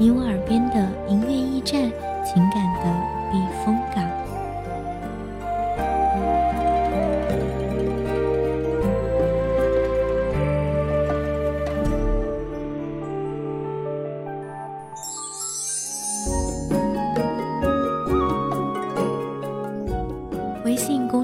你我耳边的音乐驿站，情感的避风港。微信公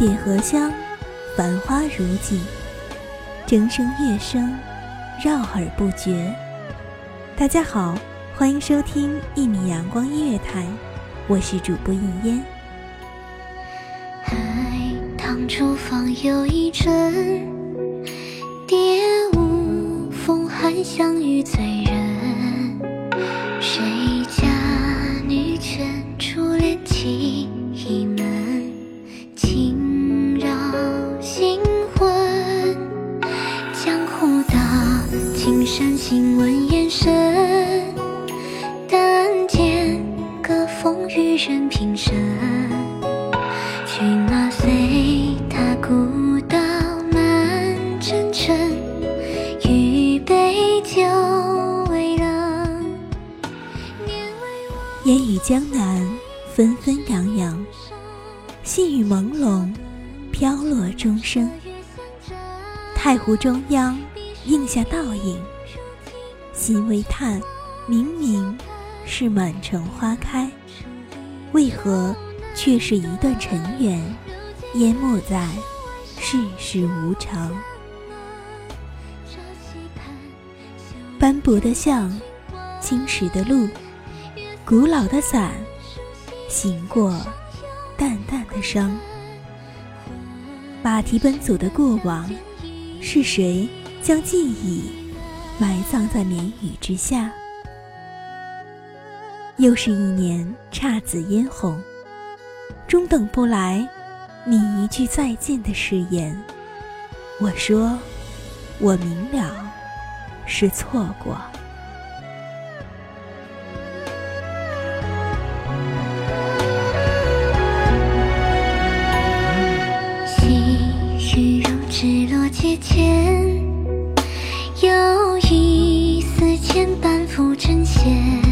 点荷香，繁花如锦，筝声乐声，绕耳不绝。大家好，欢迎收听一米阳光音乐台，我是主播应烟。海棠初放又一春，蝶舞风寒香雨醉人。谁湖中央，映下倒影，心微叹，明明是满城花开，为何却是一段尘缘，淹没在世事无常。斑驳的巷，青石的路，古老的伞，行过淡淡的伤。马蹄奔走的过往，是谁将记忆埋葬在绵雨之下？又是一年姹紫嫣红，终等不来你一句再见的誓言。我说，我明了，是错过。一丝牵绊浮针线。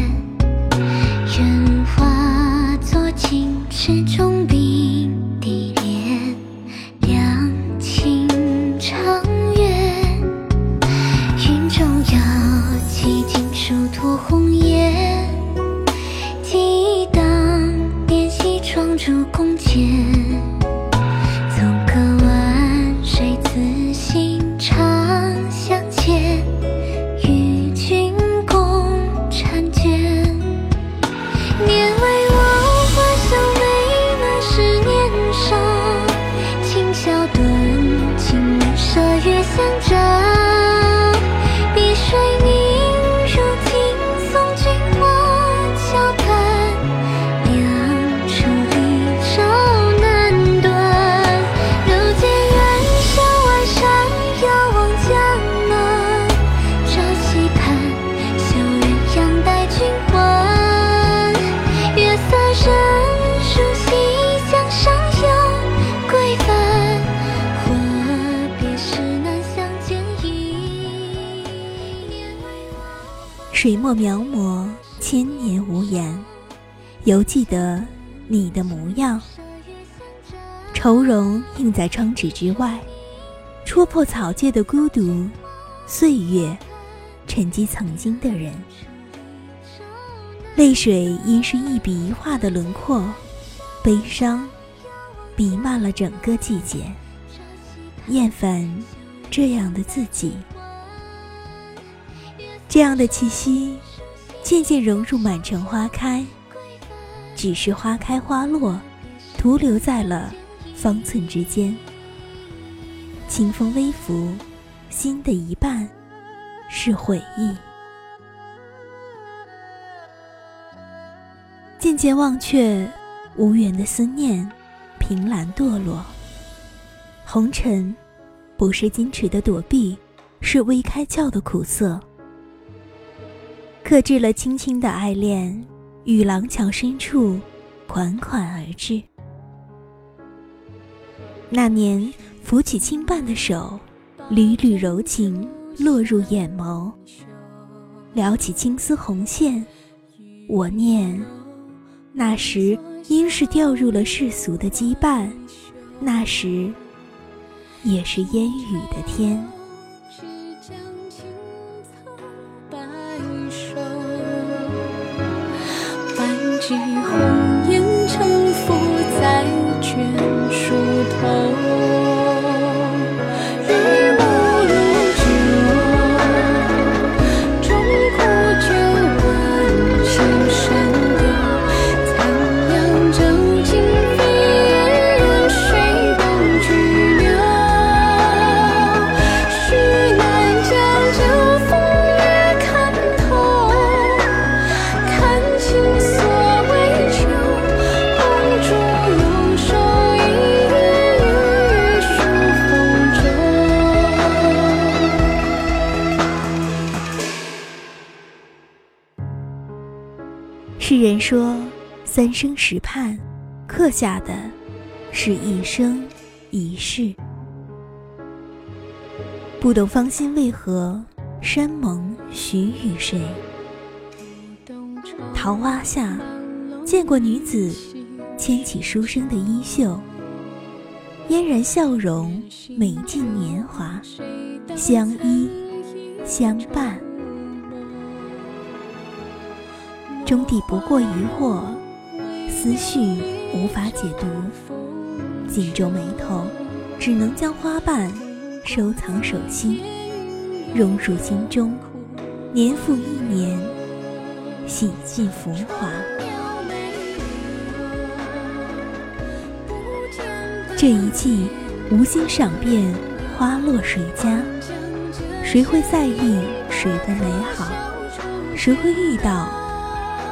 水墨描摹，千年无言，犹记得你的模样。愁容映在窗纸之外，戳破草芥的孤独。岁月，沉积曾经的人。泪水因是一笔一画的轮廓，悲伤，弥漫了整个季节。厌烦这样的自己，这样的气息，渐渐融入满城花开。只是花开花落，徒留在了方寸之间。清风微拂，心的一半是回忆。渐渐忘却无缘的思念，凭栏堕落。红尘，不是矜持的躲避，是未开窍的苦涩。克制了轻轻的爱恋，与廊桥深处款款而至。那年扶起轻瓣的手，缕缕柔情落入眼眸。撩起青丝红线，我念，那时应是掉入了世俗的羁绊，那时。也是烟雨的天。人说，三生石畔，刻下的是一生一世。不懂芳心为何，山盟许与谁？桃花下，见过女子牵起书生的衣袖，嫣然笑容，美尽年华，相依相伴。终抵不过疑惑，思绪无法解读，紧皱眉头，只能将花瓣收藏手心，融入心中，年复一年，洗尽浮华。这一季无心赏遍花落谁家，谁会在意谁的美好？谁会遇到？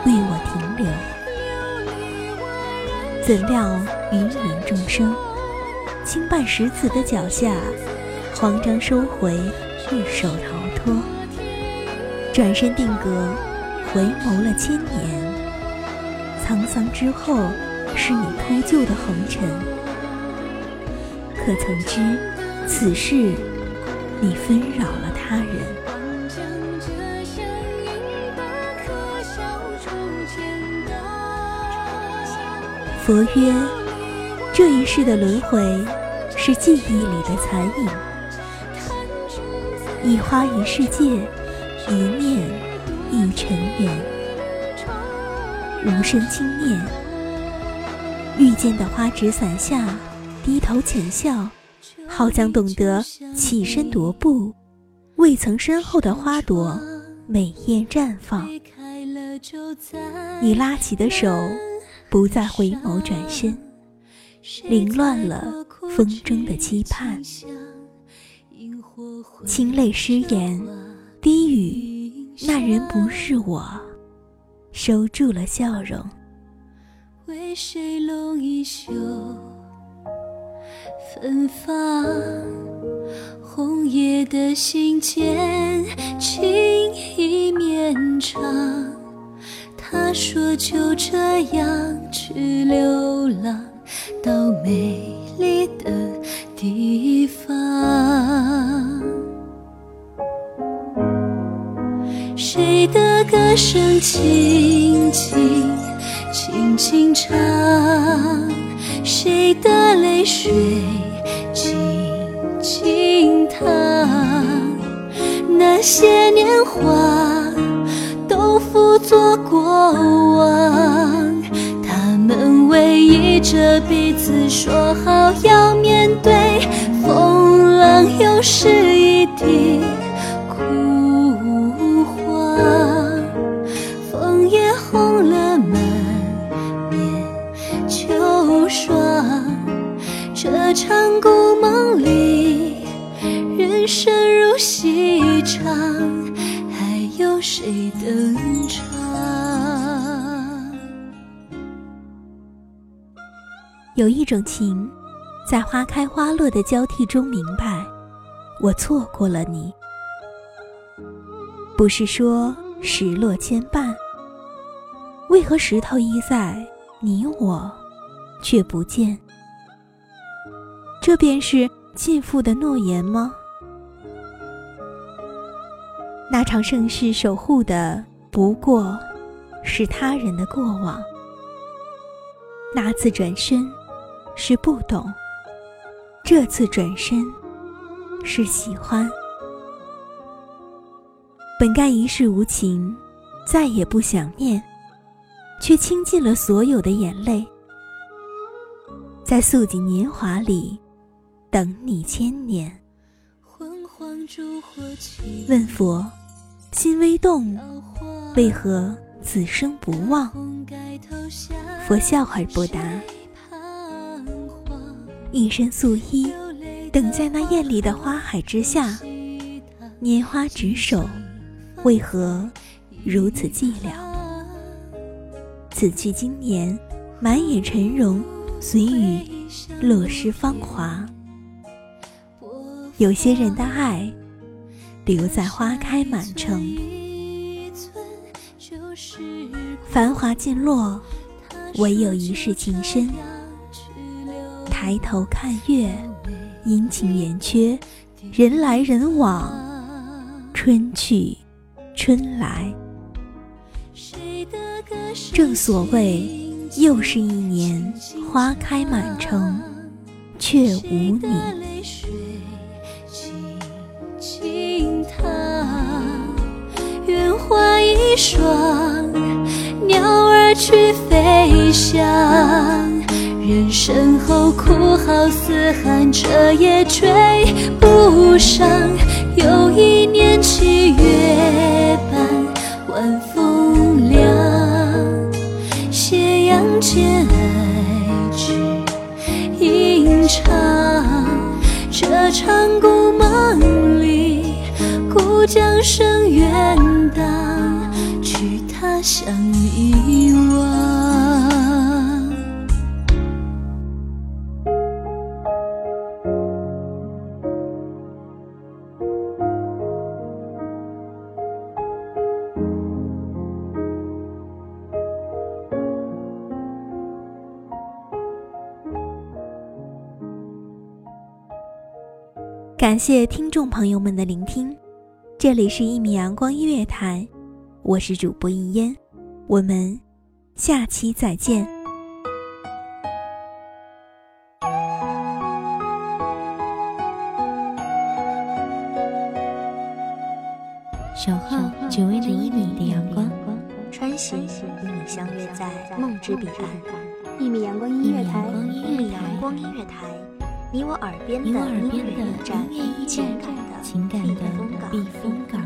为我停留，怎料芸芸众生，轻绊石子的脚下，慌张收回，玉手逃脱，转身定格，回眸了千年，沧桑之后，是你秃鹫的红尘。可曾知，此事你纷扰了他人。佛曰：“这一世的轮回，是记忆里的残影。一花一世界，一念一尘缘。无声轻念，遇见的花纸伞下，低头浅笑，好像懂得起身踱步，未曾身后的花朵美艳绽放。你拉起的手。”不再回眸转身，凌乱了风中的期盼。清泪失言，低语，那人不是我，收住了笑容。为谁拢一袖芬芳？红叶的信笺，情意绵长。他说：“就这样去流浪到美丽的地方。”谁？的歌声轻轻轻轻唱？谁的泪水静静淌？那些年华都付作过往，他们偎依着彼此，说好要面对风浪，又是一地。有谁登场？有一种情，在花开花落的交替中明白，我错过了你。不是说石落牵绊，为何石头依在，你我却不见？这便是尽付的诺言吗？那场盛世守护的不过是他人的过往，那次转身是不懂，这次转身是喜欢。本该一世无情，再也不想念，却倾尽了所有的眼泪，在素锦年华里。等你千年。问佛，心微动，为何此生不忘？佛笑而不答。一身素衣，等在那艳丽的花海之下，拈花执手，为何如此寂寥？此去经年，满眼尘容，随雨落湿芳华。有些人的爱，留在花开满城，繁华尽落，唯有一世情深。抬头看月，阴晴圆缺，人来人往，春去春来。正所谓，又是一年花开满城，却无你。霜，鸟儿去飞翔。人生后哭号嘶喊，彻夜追不上。又一年七月半，晚风凉。斜阳间，爱只吟唱。这场故梦里，故将声远荡。他想遗忘。感谢听众朋友们的聆听，这里是一米阳光音乐台。我是主播一烟，我们下期再见。守候只为那一米的阳光，穿行与你相约在梦之彼岸。一米阳光音乐台，一米阳光音乐台，你我耳边的音乐驿站，情感的避风港。